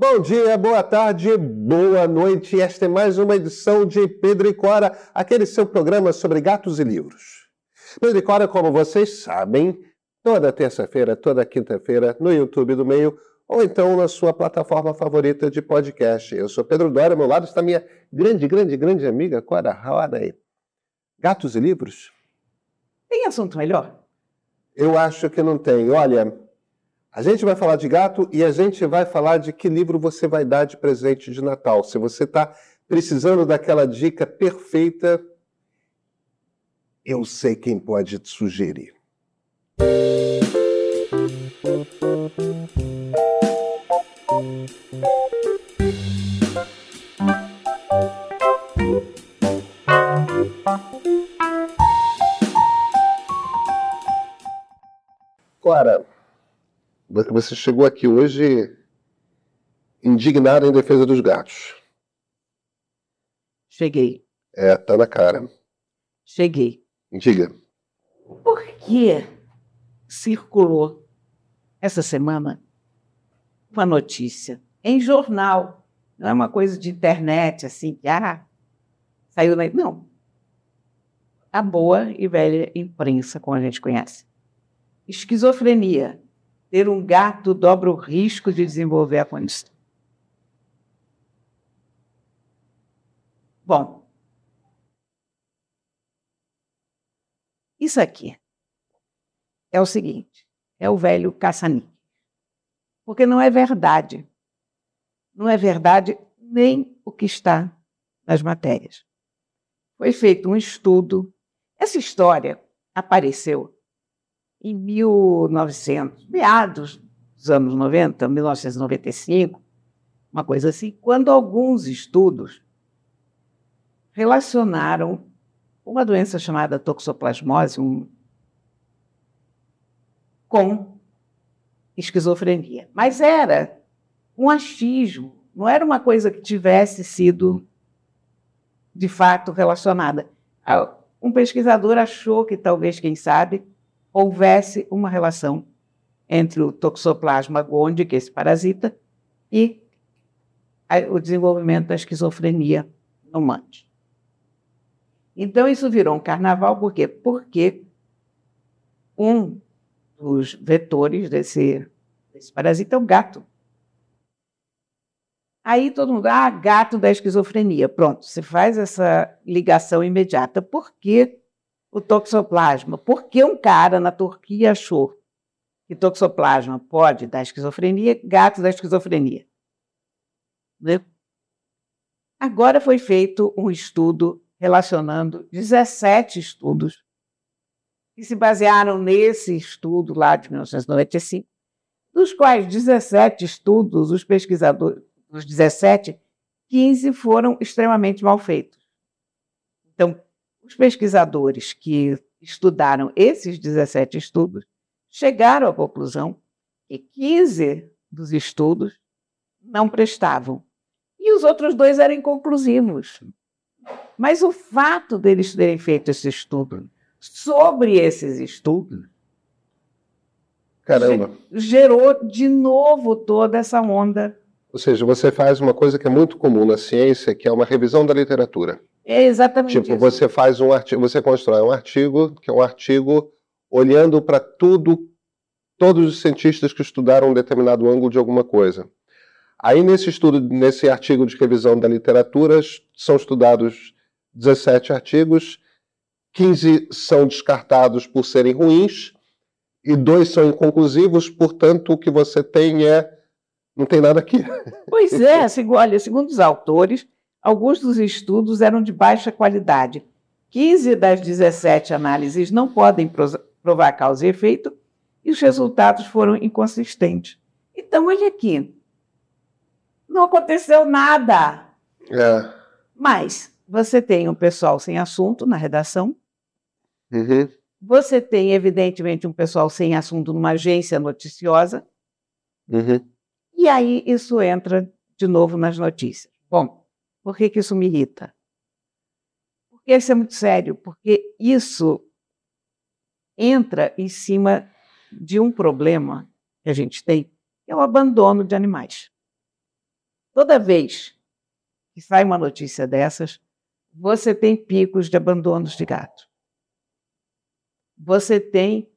Bom dia, boa tarde, boa noite. Esta é mais uma edição de Pedro e Cora, aquele seu programa sobre gatos e livros. Pedro e Cora, como vocês sabem, toda terça-feira, toda quinta-feira, no YouTube do Meio, ou então na sua plataforma favorita de podcast. Eu sou Pedro Dória, ao meu lado está minha grande, grande, grande amiga Cora aí. Gatos e livros? Tem assunto melhor? Eu acho que não tem. Olha, a gente vai falar de gato e a gente vai falar de que livro você vai dar de presente de Natal. Se você está precisando daquela dica perfeita, eu sei quem pode te sugerir. Clara, você chegou aqui hoje indignada em defesa dos gatos. Cheguei. É, tá na cara. Cheguei. Diga. Por que circulou essa semana uma notícia em jornal? Não é uma coisa de internet assim que ah, saiu na. Não. A boa e velha imprensa, como a gente conhece. Esquizofrenia ter um gato dobra o risco de desenvolver a condição. Bom, isso aqui é o seguinte: é o velho caçanique. Porque não é verdade. Não é verdade nem o que está nas matérias. Foi feito um estudo. Essa história apareceu em 1900, meados dos anos 90, 1995, uma coisa assim, quando alguns estudos relacionaram uma doença chamada toxoplasmose um, com esquizofrenia. Mas era um achismo, não era uma coisa que tivesse sido de fato relacionada. Ah, um pesquisador achou que talvez, quem sabe, houvesse uma relação entre o toxoplasma gondii, que é esse parasita, e o desenvolvimento da esquizofrenia no mante. Então, isso virou um carnaval, por quê? Porque um dos vetores desse, desse parasita é o gato. Aí todo mundo, ah, gato da esquizofrenia. Pronto, você faz essa ligação imediata. Por que o toxoplasma. Porque um cara na Turquia achou que toxoplasma pode dar esquizofrenia, gato da esquizofrenia. Né? Agora foi feito um estudo relacionando 17 estudos que se basearam nesse estudo lá de 1995, dos quais 17 estudos, os pesquisadores, dos 17, 15 foram extremamente mal feitos. Então, os pesquisadores que estudaram esses 17 estudos chegaram à conclusão que 15 dos estudos não prestavam. E os outros dois eram inconclusivos. Mas o fato deles terem feito esse estudo sobre esses estudos Caramba. gerou de novo toda essa onda. Ou seja, você faz uma coisa que é muito comum na ciência, que é uma revisão da literatura. É exatamente tipo, isso. você faz um artigo, você constrói um artigo, que é um artigo olhando para tudo, todos os cientistas que estudaram um determinado ângulo de alguma coisa. Aí nesse estudo, nesse artigo de revisão da literatura, são estudados 17 artigos, 15 são descartados por serem ruins e dois são inconclusivos, portanto o que você tem é não tem nada aqui. Pois é, olha, segundo os autores, Alguns dos estudos eram de baixa qualidade. 15 das 17 análises não podem provar causa e efeito e os resultados foram inconsistentes. Então, olha aqui. Não aconteceu nada. É. Mas você tem um pessoal sem assunto na redação. Uhum. Você tem, evidentemente, um pessoal sem assunto numa agência noticiosa. Uhum. E aí isso entra de novo nas notícias. Bom, por que, que isso me irrita? Porque isso é muito sério, porque isso entra em cima de um problema que a gente tem, que é o abandono de animais. toda vez que sai uma notícia dessas, você tem picos de abandonos de gato. Você tem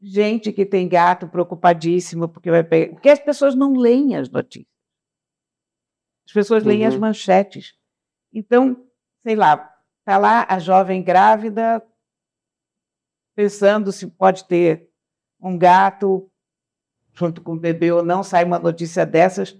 gente que tem gato preocupadíssima porque vai pegar. Porque as pessoas não leem as notícias. As pessoas uhum. leem as uhum. manchetes. Então, sei lá, está lá a jovem grávida pensando se pode ter um gato junto com o bebê ou não, sai uma notícia dessas,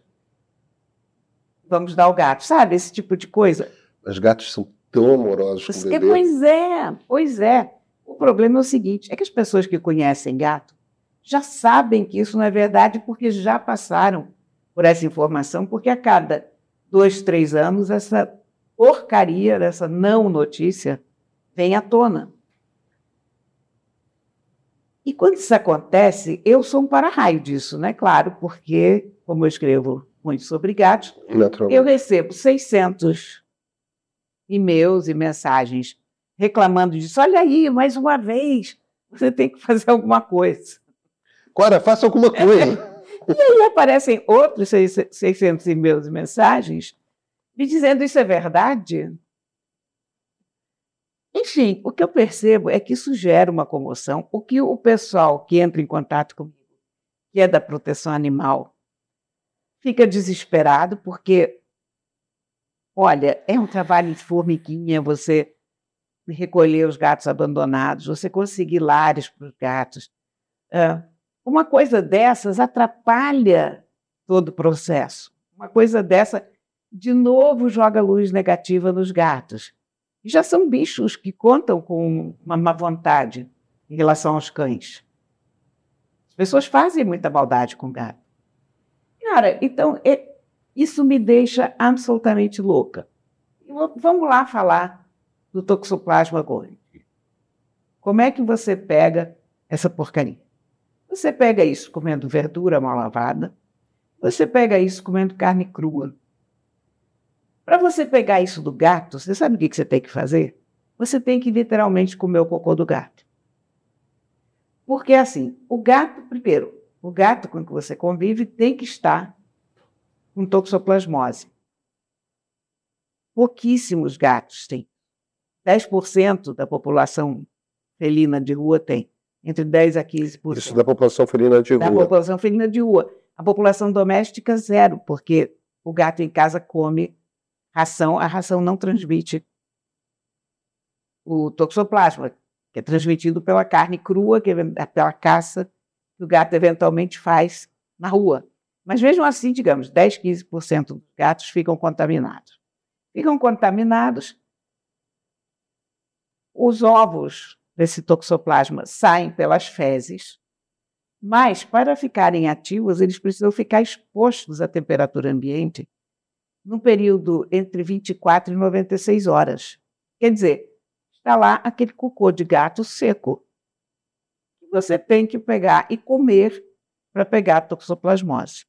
vamos dar o gato. Sabe, esse tipo de coisa. Os gatos são tão amorosos com o bebê. Pois é, pois é. O problema é o seguinte, é que as pessoas que conhecem gato já sabem que isso não é verdade porque já passaram por essa informação, porque a cada dois, três anos essa porcaria dessa não notícia vem à tona. E quando isso acontece, eu sou um para-raio disso, né? Claro, porque, como eu escrevo muito sobre gatos, eu recebo 600 e-mails e mensagens reclamando disso. Olha aí, mais uma vez, você tem que fazer alguma coisa. Cora, faça alguma coisa. e aí aparecem outros 600 e-mails e mensagens me dizendo isso é verdade. Enfim, o que eu percebo é que isso gera uma comoção. O que o pessoal que entra em contato comigo, que é da proteção animal, fica desesperado, porque, olha, é um trabalho de formiguinha você recolher os gatos abandonados, você conseguir lares para os gatos. Uma coisa dessas atrapalha todo o processo. Uma coisa dessa, de novo, joga luz negativa nos gatos já são bichos que contam com uma má vontade em relação aos cães. As pessoas fazem muita maldade com gato. Cara, então é, isso me deixa absolutamente louca. Vamos lá falar do Toxoplasma gondii. Como é que você pega essa porcaria? Você pega isso comendo verdura mal lavada, você pega isso comendo carne crua, para você pegar isso do gato, você sabe o que você tem que fazer? Você tem que literalmente comer o cocô do gato. Porque assim, o gato, primeiro, o gato com que você convive tem que estar com toxoplasmose. Pouquíssimos gatos têm. 10% da população felina de rua tem. Entre 10 a 15%. Isso da população felina de rua. Da população felina de rua. A população doméstica, zero, porque o gato em casa come ração, a ração não transmite o toxoplasma, que é transmitido pela carne crua, que é pela caça que o gato eventualmente faz na rua. Mas mesmo assim, digamos, 10, 15% dos gatos ficam contaminados. Ficam contaminados, os ovos desse toxoplasma saem pelas fezes, mas para ficarem ativos, eles precisam ficar expostos à temperatura ambiente no período entre 24 e 96 horas. Quer dizer, está lá aquele cocô de gato seco que você tem que pegar e comer para pegar a toxoplasmose.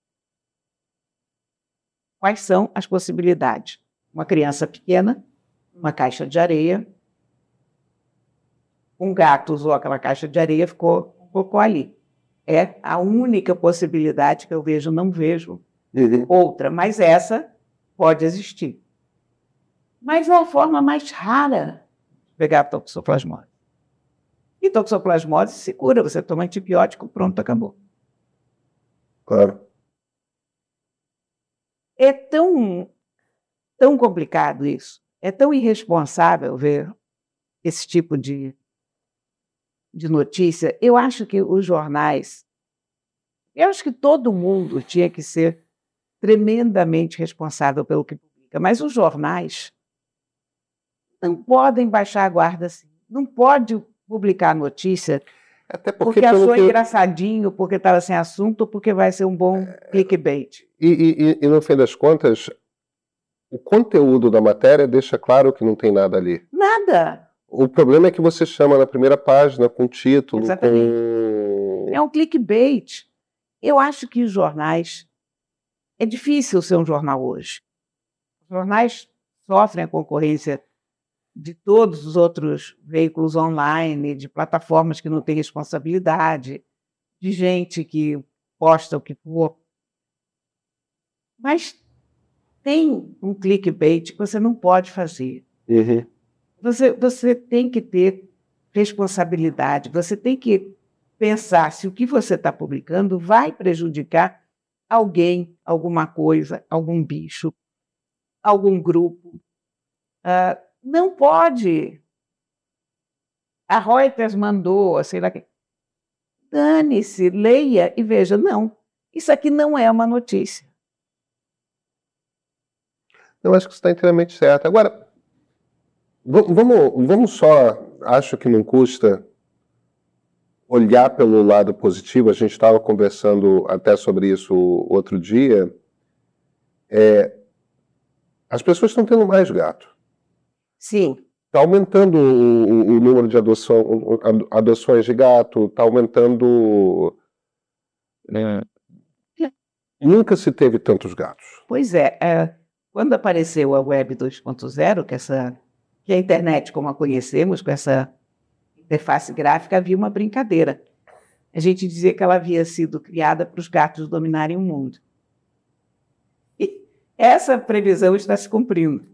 Quais são as possibilidades? Uma criança pequena, uma caixa de areia, um gato usou aquela caixa de areia, ficou cocô ali. É a única possibilidade que eu vejo, não vejo uhum. outra, mas essa pode existir. Mas é a forma mais rara de pegar a toxoplasmose. E toxoplasmose se cura, você toma antibiótico, pronto, acabou. Claro. É tão, tão complicado isso, é tão irresponsável ver esse tipo de, de notícia. Eu acho que os jornais, eu acho que todo mundo tinha que ser tremendamente responsável pelo que publica. Mas os jornais não podem baixar a guarda assim. Não pode publicar notícia Até porque, porque achou que... engraçadinho, porque estava sem assunto, porque vai ser um bom é... clickbait. E, e, e, no fim das contas, o conteúdo da matéria deixa claro que não tem nada ali. Nada. O problema é que você chama na primeira página com título. Exatamente. Com... É um clickbait. Eu acho que os jornais é difícil ser um jornal hoje. Os jornais sofrem a concorrência de todos os outros veículos online, de plataformas que não têm responsabilidade, de gente que posta o que for. Mas tem um clickbait que você não pode fazer. Uhum. Você, você tem que ter responsabilidade, você tem que pensar se o que você está publicando vai prejudicar alguém, alguma coisa, algum bicho, algum grupo. Uh, não pode. A Reuters mandou, sei lá que. Dane-se, leia e veja. Não, isso aqui não é uma notícia. Eu acho que você está inteiramente certo. Agora, vamos, vamos só, acho que não custa olhar pelo lado positivo. A gente estava conversando até sobre isso outro dia. É, as pessoas estão tendo mais gato. Sim. Está aumentando o, o, número de adoção, adoções de gato, está aumentando. É, nunca se teve tantos gatos. Pois é, é quando apareceu a Web 2.0, que, essa, que a internet como a conhecemos, com essa interface gráfica, havia uma brincadeira. A gente dizia que ela havia sido criada para os gatos dominarem o mundo. E essa previsão está se cumprindo.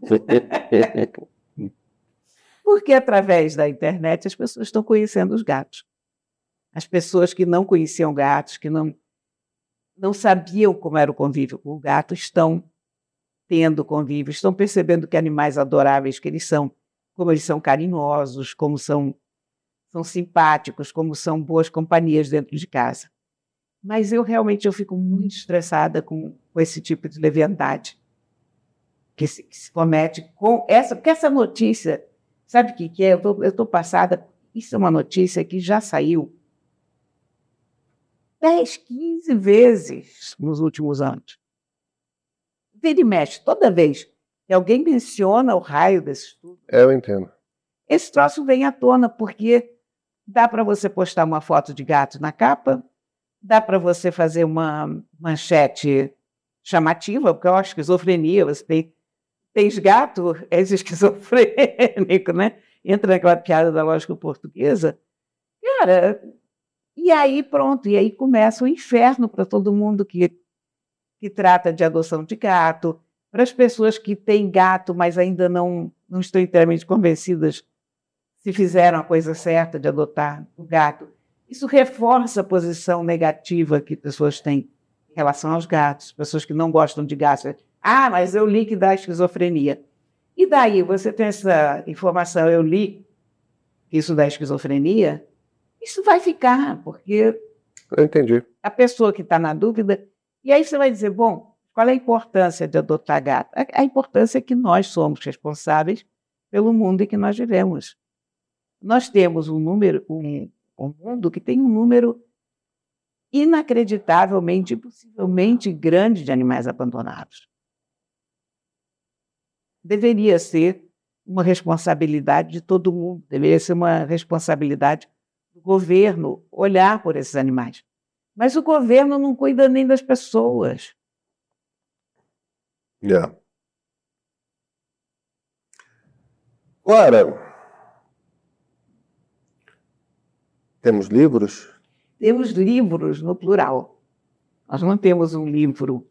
Porque através da internet as pessoas estão conhecendo os gatos. As pessoas que não conheciam gatos, que não, não sabiam como era o convívio com o gato, estão tendo convívio, estão percebendo que animais adoráveis que eles são, como eles são carinhosos, como são, são simpáticos, como são boas companhias dentro de casa. Mas eu realmente eu fico muito estressada com, com esse tipo de leviandade que se, que se comete com essa, porque essa notícia, sabe o que, que é? Eu estou passada, isso é uma notícia que já saiu 10, 15 vezes nos últimos anos vira e mexe, toda vez que alguém menciona o raio desse estudo. É, eu entendo. Esse troço vem à tona, porque dá para você postar uma foto de gato na capa, dá para você fazer uma manchete chamativa, porque eu acho esquizofrenia, você tem, tens gato, és esquizofrênico, né? Entra naquela piada da lógica portuguesa. Cara, e aí pronto, e aí começa o inferno para todo mundo que que trata de adoção de gato, para as pessoas que têm gato, mas ainda não, não estão inteiramente convencidas se fizeram a coisa certa de adotar o gato. Isso reforça a posição negativa que pessoas têm em relação aos gatos, pessoas que não gostam de gatos. Ah, mas eu li que dá esquizofrenia. E daí, você tem essa informação, eu li que isso dá esquizofrenia, isso vai ficar, porque. Eu entendi. A pessoa que está na dúvida e aí você vai dizer, bom, qual é a importância de adotar gato? A importância é que nós somos responsáveis pelo mundo em que nós vivemos. Nós temos um número, um, um mundo que tem um número inacreditavelmente, possivelmente grande de animais abandonados. Deveria ser uma responsabilidade de todo mundo, deveria ser uma responsabilidade do governo olhar por esses animais. Mas o governo não cuida nem das pessoas. Yeah. Ora, temos livros? Temos livros no plural. Nós não temos um livro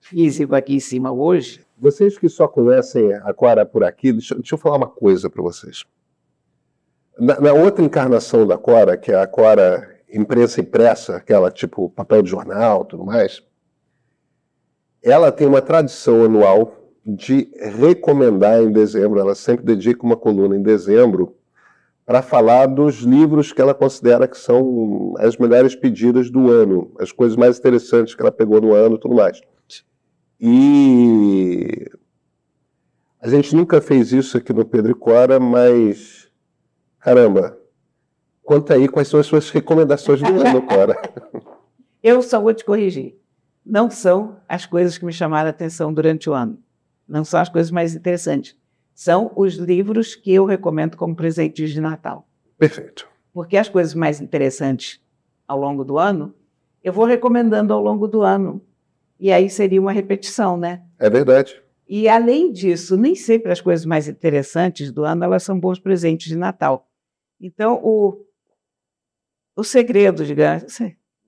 físico aqui em cima hoje. Vocês que só conhecem a Cora por aqui, deixa, deixa eu falar uma coisa para vocês. Na, na, outra encarnação da Cora, que é a Cora imprensa impressa, aquela tipo papel de jornal, tudo mais, ela tem uma tradição anual de recomendar em dezembro, ela sempre dedica uma coluna em dezembro para falar dos livros que ela considera que são as melhores pedidas do ano, as coisas mais interessantes que ela pegou no ano, tudo mais. E a gente nunca fez isso aqui no Pedro e Cora, mas caramba, Conta aí quais são as suas recomendações do ano, Cora. Eu só vou te corrigir. Não são as coisas que me chamaram a atenção durante o ano. Não são as coisas mais interessantes. São os livros que eu recomendo como presente de Natal. Perfeito. Porque as coisas mais interessantes ao longo do ano, eu vou recomendando ao longo do ano. E aí seria uma repetição, né? É verdade. E além disso, nem sempre as coisas mais interessantes do ano elas são bons presentes de Natal. Então, o, o segredo, digamos,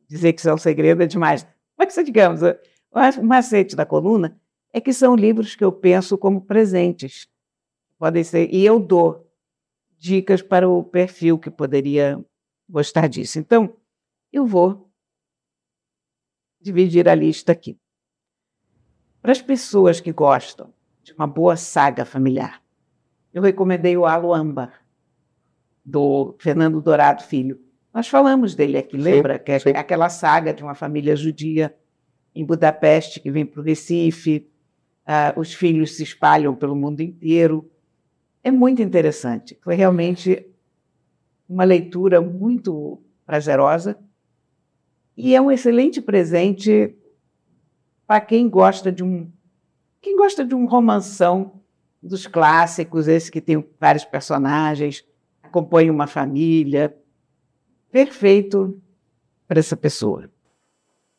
dizer que isso é um segredo é demais, mas digamos, o macete da coluna é que são livros que eu penso como presentes. Podem ser, e eu dou dicas para o perfil que poderia gostar disso. Então, eu vou dividir a lista aqui. Para as pessoas que gostam de uma boa saga familiar, eu recomendei o Aluamba, do Fernando Dourado Filho. Nós falamos dele aqui, sim, lembra? Que é sim. aquela saga de uma família judia em Budapeste que vem para o Recife, uh, os filhos se espalham pelo mundo inteiro. É muito interessante. Foi realmente uma leitura muito prazerosa e é um excelente presente para quem gosta de um quem gosta de um romanção dos clássicos, esse que tem vários personagens, acompanha uma família, perfeito para essa pessoa.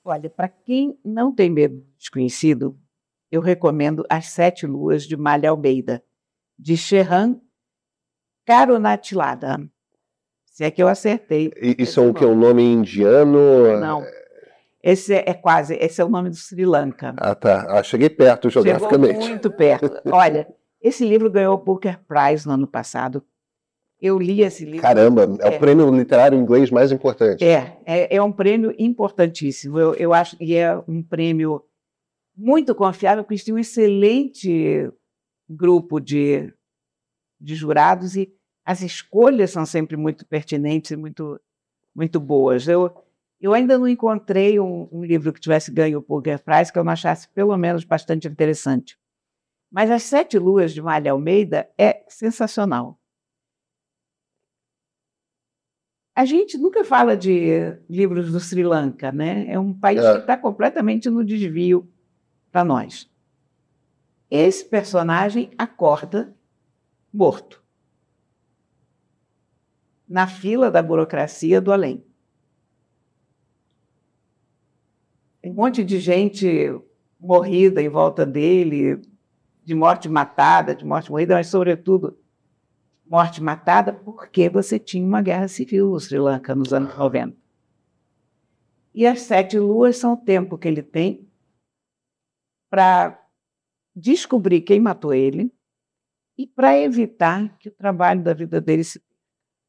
Olha, para quem não tem medo desconhecido, eu recomendo As Sete Luas de Malha Almeida, de Shehan Karunatilada. Se é que eu acertei. Isso é um, que é um nome indiano? Não. Esse é, é, quase, esse é o nome do Sri Lanka. Ah, tá. Ah, cheguei perto geograficamente. Chegou muito perto. Olha, esse livro ganhou o Booker Prize no ano passado. Eu li esse livro. Caramba, é, é o prêmio literário inglês mais importante. É, é, é um prêmio importantíssimo. Eu, eu acho que é um prêmio muito confiável, porque tem um excelente grupo de, de jurados e as escolhas são sempre muito pertinentes e muito, muito boas. Eu, eu ainda não encontrei um, um livro que tivesse ganho o Pulgar Prize que eu não achasse pelo menos bastante interessante. Mas As Sete Luas de Malha Almeida é sensacional. A gente nunca fala de livros do Sri Lanka, né? É um país é. que está completamente no desvio para nós. Esse personagem acorda morto na fila da burocracia do além. Um monte de gente morrida em volta dele, de morte matada, de morte morrida, mas, sobretudo, morte matada porque você tinha uma guerra civil no Sri Lanka nos anos 90. E as sete luas são o tempo que ele tem para descobrir quem matou ele e para evitar que o trabalho da vida dele se.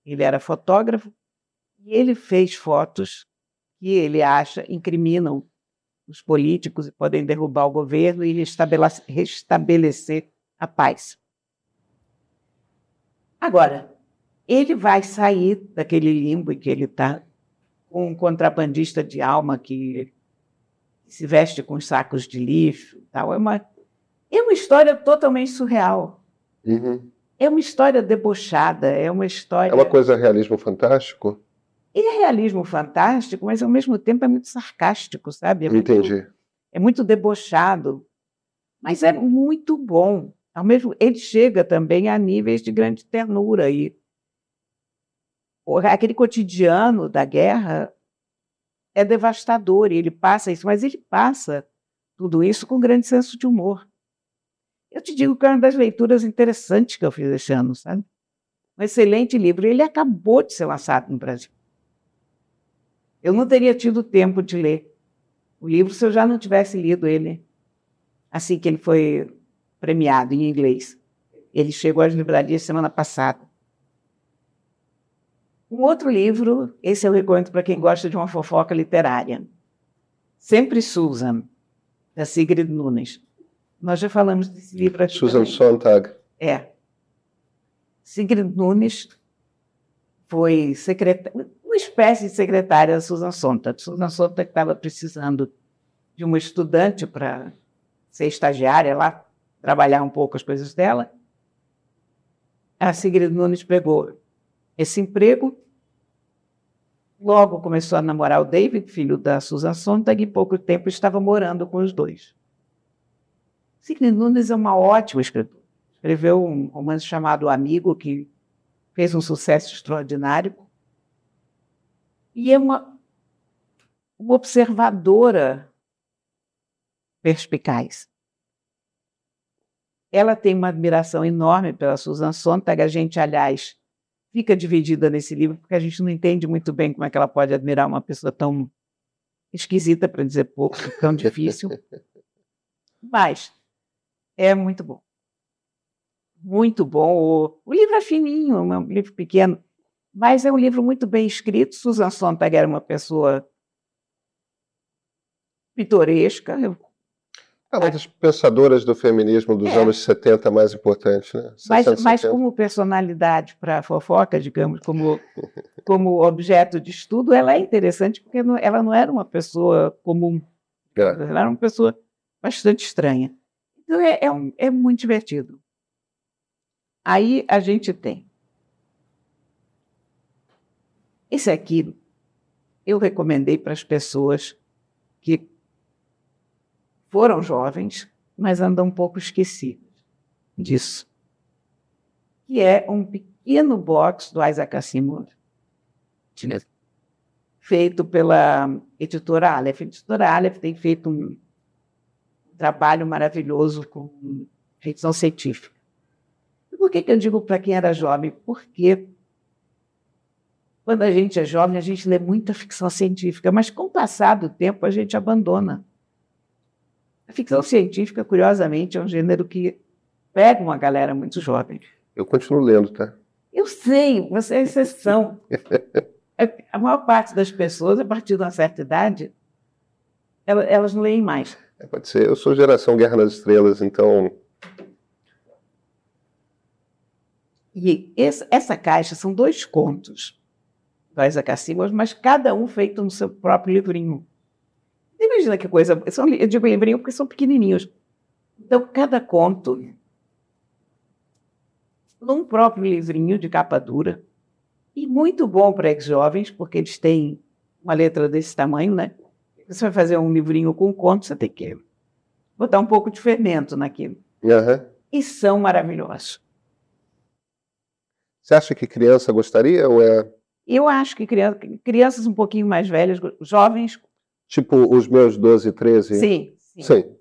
Ele era fotógrafo e ele fez fotos que ele acha incriminam os políticos e podem derrubar o governo e restabelecer a paz. Agora, ele vai sair daquele limbo em que ele está, com um contrabandista de alma que se veste com sacos de lixo. Tal. É, uma, é uma história totalmente surreal. Uhum. É uma história debochada, é uma história. É uma coisa realismo fantástico? Ele é realismo fantástico, mas ao mesmo tempo é muito sarcástico, sabe? É muito, Entendi. É muito debochado, mas é muito bom. Ao mesmo, ele chega também a níveis de grande ternura e aquele cotidiano da guerra é devastador e ele passa isso, mas ele passa tudo isso com grande senso de humor. Eu te digo que é uma das leituras interessantes que eu fiz esse ano, sabe? Um excelente livro. Ele acabou de ser lançado no Brasil. Eu não teria tido tempo de ler o livro se eu já não tivesse lido ele assim que ele foi premiado em inglês. Ele chegou às livrarias semana passada. Um outro livro, esse eu recomendo para quem gosta de uma fofoca literária. Sempre Susan, da Sigrid Nunes. Nós já falamos desse livro aqui. Susan também. Sontag. É. Sigrid Nunes foi secretária, uma espécie de secretária da Susan Sontag. Susan Sontag estava precisando de uma estudante para ser estagiária lá, trabalhar um pouco as coisas dela. A Sigrid Nunes pegou esse emprego. Logo começou a namorar o David, filho da Susan Sontag, e pouco tempo estava morando com os dois. Sigrid Nunes é uma ótima escritora. Escreveu um romance chamado Amigo, que fez um sucesso extraordinário. E é uma, uma observadora perspicaz. Ela tem uma admiração enorme pela Susan Sontag. A gente, aliás, fica dividida nesse livro, porque a gente não entende muito bem como é que ela pode admirar uma pessoa tão esquisita, para dizer pouco, tão difícil. Mas É muito bom. Muito bom. O, o livro é fininho, é um livro pequeno, mas é um livro muito bem escrito. Susan Sontag era uma pessoa pitoresca. É uma das pensadoras do feminismo dos é. anos 70 mais importante, né? 60, mas, mas como personalidade para fofoca, digamos, como, como objeto de estudo, ela é interessante porque não, ela não era uma pessoa comum. É. Ela era uma pessoa bastante estranha. Então é, é, um, é muito divertido. Aí a gente tem. Esse aqui eu recomendei para as pessoas que foram jovens, mas andam um pouco esquecidas disso. Que é um pequeno box do Isaac Asimov, feito pela editora Aleph. A editora Aleph tem feito um trabalho maravilhoso com ficção científica. E por que, que eu digo para quem era jovem? Porque quando a gente é jovem, a gente lê muita ficção científica, mas com o passar do tempo a gente abandona. A ficção científica, curiosamente, é um gênero que pega uma galera muito jovem. Eu continuo lendo, tá? Eu sei, você é exceção. A maior parte das pessoas, a partir de uma certa idade, elas, não leem mais. É, pode ser. Eu sou geração Guerra nas Estrelas, então. E esse, essa caixa são dois contos do Isaac Asimov, mas cada um feito no seu próprio livrinho. Imagina que coisa. São, eu digo livrinho porque são pequenininhos. Então, cada conto, num próprio livrinho de capa dura, e muito bom para ex-jovens, porque eles têm uma letra desse tamanho, né? Você vai fazer um livrinho com conto, você tem que botar um pouco de fermento naquilo. Uhum. E são maravilhosos. Você acha que criança gostaria ou é? Eu acho que criança, crianças um pouquinho mais velhas, jovens Tipo os meus 12, 13? Sim, sim. sim.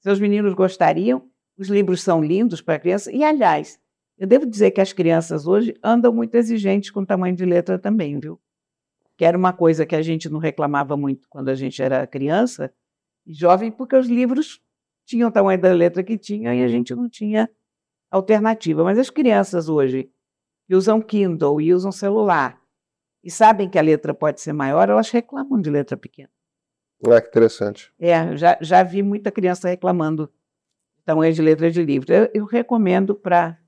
Seus meninos gostariam. Os livros são lindos para criança. E, aliás, eu devo dizer que as crianças hoje andam muito exigentes com o tamanho de letra também, viu? Que era uma coisa que a gente não reclamava muito quando a gente era criança e jovem, porque os livros tinham o tamanho da letra que tinha e a gente não tinha alternativa. Mas as crianças hoje, que usam Kindle e usam celular, e sabem que a letra pode ser maior, elas reclamam de letra pequena. Ah, que interessante. É, já, já vi muita criança reclamando de tamanho de letra de livro. Eu, eu recomendo para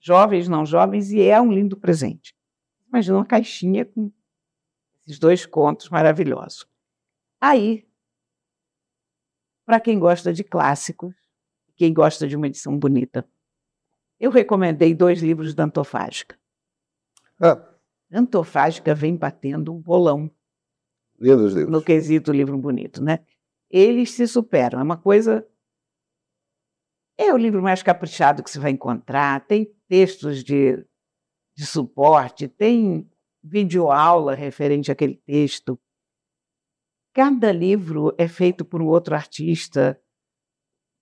jovens, não jovens, e é um lindo presente. Imagina uma caixinha com esses dois contos maravilhosos. Aí, para quem gosta de clássicos, quem gosta de uma edição bonita, eu recomendei dois livros da Antofágica. Ah. Antofágica vem batendo um bolão No quesito livro bonito, né? Eles se superam. É uma coisa. É o livro mais caprichado que você vai encontrar. Tem textos de, de suporte, tem videoaula referente àquele texto. Cada livro é feito por um outro artista.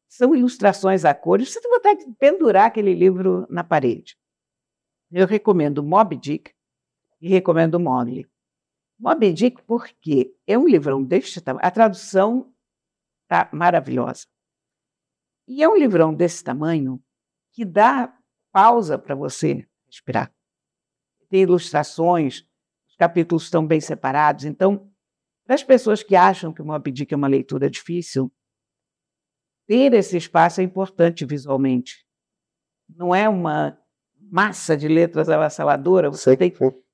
São ilustrações a cores. Você tem vontade de pendurar aquele livro na parede. Eu recomendo Moby Dick e recomendo Mowgli. Moby Dick, porque é um livrão deste tamanho. A tradução está maravilhosa. E é um livrão desse tamanho que dá pausa para você respirar. Tem ilustrações, os capítulos estão bem separados. Então, para as pessoas que acham que o Moby Dick é uma leitura difícil, ter esse espaço é importante visualmente. Não é uma massa de letras avassaladora. Você tem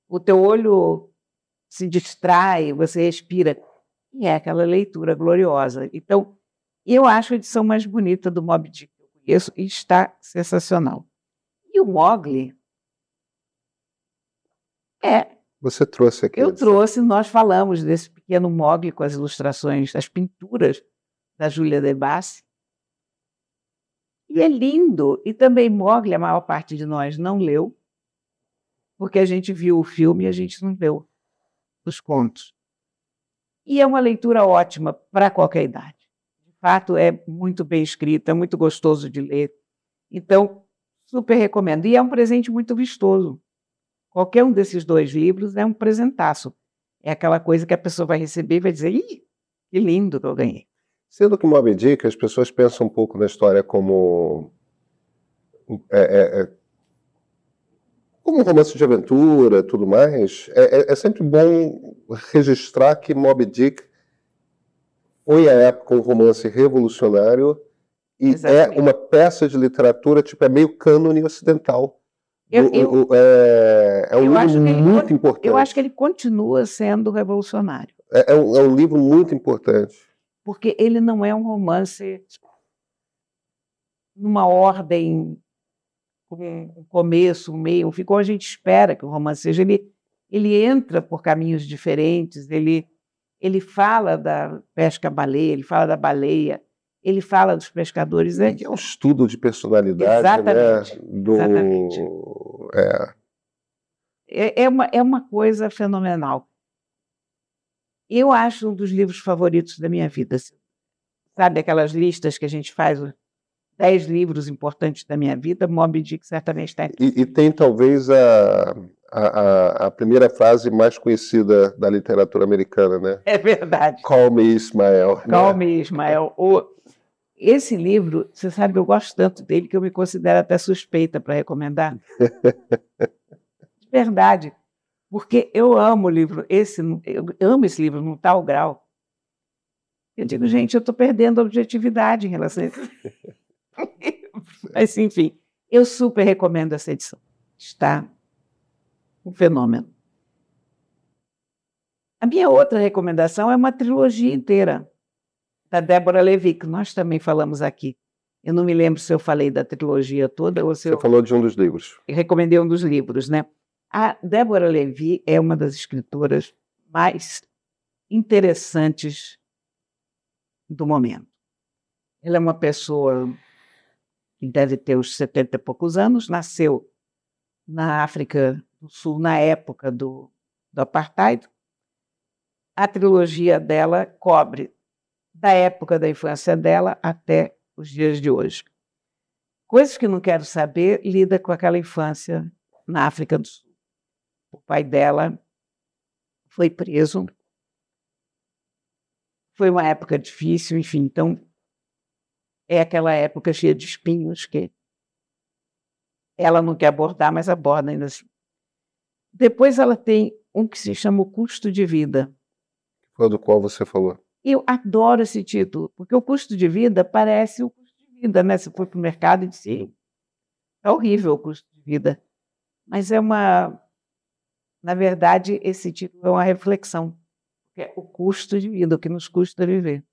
o teu olho se distrai, você respira. E é aquela leitura gloriosa. Então, eu acho a edição mais bonita do Mob Dick que eu conheço e está sensacional. E o Mogli é. Você trouxe aqui. Eu trouxe, nós falamos desse pequeno Mogli com as ilustrações, as pinturas da Júlia Debassi. E é lindo. E também Mogli, a maior parte de nós não leu, porque a gente viu o filme e a gente não leu dos contos. E é uma leitura ótima para qualquer idade. De fato, é muito bem escrita, é muito gostoso de ler. Então, super recomendo. E é um presente muito vistoso. Qualquer um desses dois livros é um presentaço. É aquela coisa que a pessoa vai receber e vai dizer: Ih, que lindo que eu ganhei. Sendo que Moby Dick, as pessoas pensam um pouco na história como é, é, é, como um romance de aventura, tudo mais. É, é, é sempre bom registrar que Moby Dick foi à época um romance revolucionário e Exatamente. é uma peça de literatura, tipo, é meio cânone ocidental. Eu, eu, é, é, um livro muito importante. Eu acho que ele continua sendo revolucionário. É, é, um, é um livro muito importante porque ele não é um romance numa ordem com um começo, um meio, um fim, como a gente espera que o romance seja. Ele, ele entra por caminhos diferentes, ele, ele fala da pesca baleia, ele fala da baleia, ele fala dos pescadores. Né? É um estudo de personalidade, Exatamente. Né? Do... Exatamente. É. É, é, uma, é uma coisa fenomenal. Eu acho um dos livros favoritos da minha vida. Sabe aquelas listas que a gente faz, dez livros importantes da minha vida, Moby Dick certamente está aqui. E, e tem talvez a, a, a, primeira frase mais conhecida da literatura americana, né? É verdade. Call me Ismael. Call né? me Ismael. O, esse livro, você sabe que eu gosto tanto dele que eu me considero até suspeita para recomendar. De verdade porque eu amo o livro, esse, eu amo esse livro num tal grau. Eu digo, gente, eu estou perdendo a objetividade em relação a isso. Mas, enfim, eu super recomendo essa edição. Está um fenômeno. A minha outra recomendação é uma trilogia inteira, da Débora Levi, que nós também falamos aqui. Eu não me lembro se eu falei da trilogia toda ou se Você eu... falou de um dos livros. Eu recomendei um dos livros, né? A Débora Levi é uma das escritoras mais interessantes do momento. Ela é uma pessoa deve ter uns 70 e poucos anos, nasceu na África do Sul na época do, do apartheid. A trilogia dela cobre da época da infância dela até os dias de hoje. Coisas que não quero saber lida com aquela infância na África do Sul. O pai dela foi preso. Foi uma época difícil, enfim. Então, é aquela época cheia de espinhos que ela não quer abordar, mas aborda ainda assim. Depois ela tem um que se chama O Custo de Vida. Foi do qual você falou. Eu adoro esse título, porque o custo de vida parece o custo de vida, né? Você foi para o mercado e disse, é horrível o custo de vida. Mas é uma na verdade, esse título é uma reflexão, que é o custo de vida, o que nos custa viver.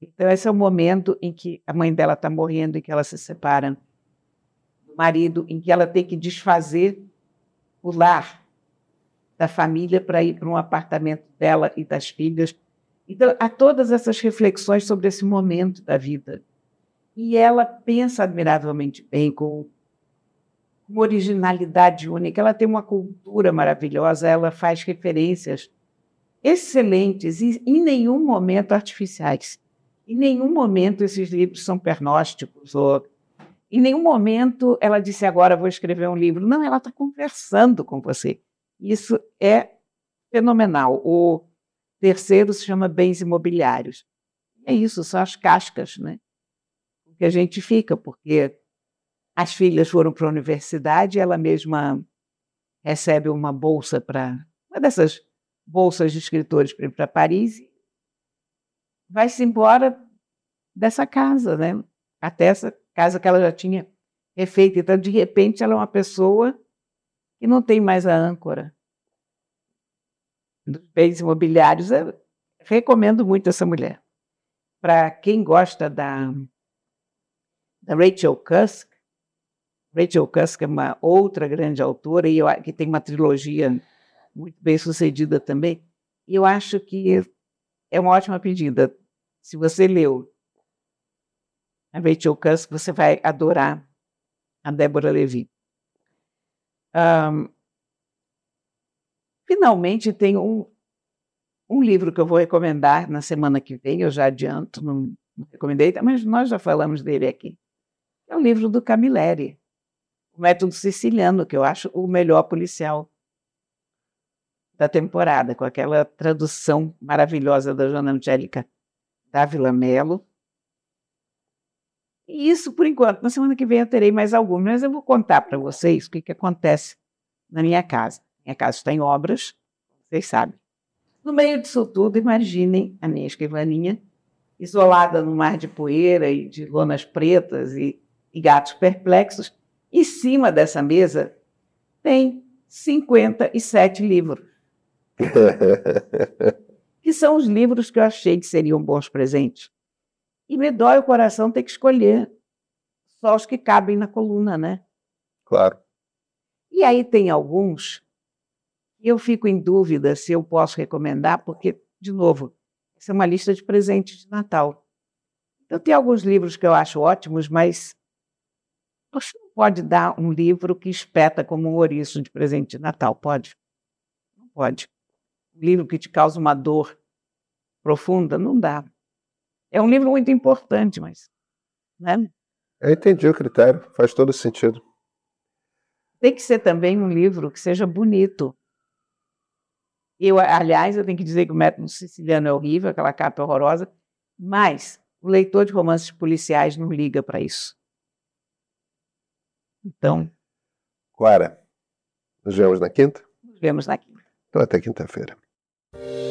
Então, esse é o momento em que a mãe dela está morrendo, em que ela se separa do marido, em que ela tem que desfazer o lar da família para ir para um apartamento dela e das filhas. Então, há todas essas reflexões sobre esse momento da vida. E ela pensa admiravelmente bem, com uma originalidade única, ela tem uma cultura maravilhosa, ela faz referências excelentes e em nenhum momento artificiais. Em nenhum momento esses livros são pernósticos ou em nenhum momento ela disse agora vou escrever um livro. Não, ela está conversando com você. Isso é fenomenal. O terceiro se chama Bens Imobiliários. É isso, são as cascas, né? Que a gente fica, porque as filhas foram para a universidade, ela mesma recebe uma bolsa para uma dessas bolsas de escritores para ir para Paris vai-se embora dessa casa, né? Até essa casa que ela já tinha refeita. Então, de repente, ela é uma pessoa que não tem mais a âncora dos bens imobiliários. Eu recomendo muito essa mulher. Para quem gosta da, da Rachel Cusk, Rachel Cusk é uma outra grande autora e eu, que tem uma trilogia muito bem sucedida também. E eu acho que é uma ótima pedida. Se você leu a Rachel Cusk, você vai adorar a Débora Levi. Um, finalmente, tem um, um livro que eu vou recomendar na semana que vem, eu já adianto, não, não recomendei, mas nós já falamos dele aqui. É o livro do Camilleri, o método siciliano, que eu acho o melhor policial da temporada, com aquela tradução maravilhosa da Joana Angélica Dávila Mello. E isso por enquanto. Na semana que vem eu terei mais alguns, mas eu vou contar para vocês o que, que acontece na minha casa. Minha casa está em obras, vocês sabem. No meio disso tudo, imaginem a minha escrivaninha isolada no mar de poeira e de lonas pretas e, e gatos perplexos. Em cima dessa mesa tem 57 livros. que são os livros que eu achei que seriam bons presentes. E me dói o coração ter que escolher só os que cabem na coluna, né? Claro. E aí tem alguns que eu fico em dúvida se eu posso recomendar, porque, de novo, isso é uma lista de presentes de Natal. Então, tem alguns livros que eu acho ótimos, mas você não pode dar um livro que espeta como um ouriço de presente de Natal, pode? Não pode. Um livro que te causa uma dor profunda, não dá. É um livro muito importante, mas. Né? Eu entendi o critério, faz todo sentido. Tem que ser também um livro que seja bonito. Eu, aliás, eu tenho que dizer que o método siciliano é horrível, aquela capa é horrorosa, mas o leitor de romances policiais não liga para isso. Então. Clara, nos vemos na quinta? Nos vemos na quinta. Então, até quinta-feira. you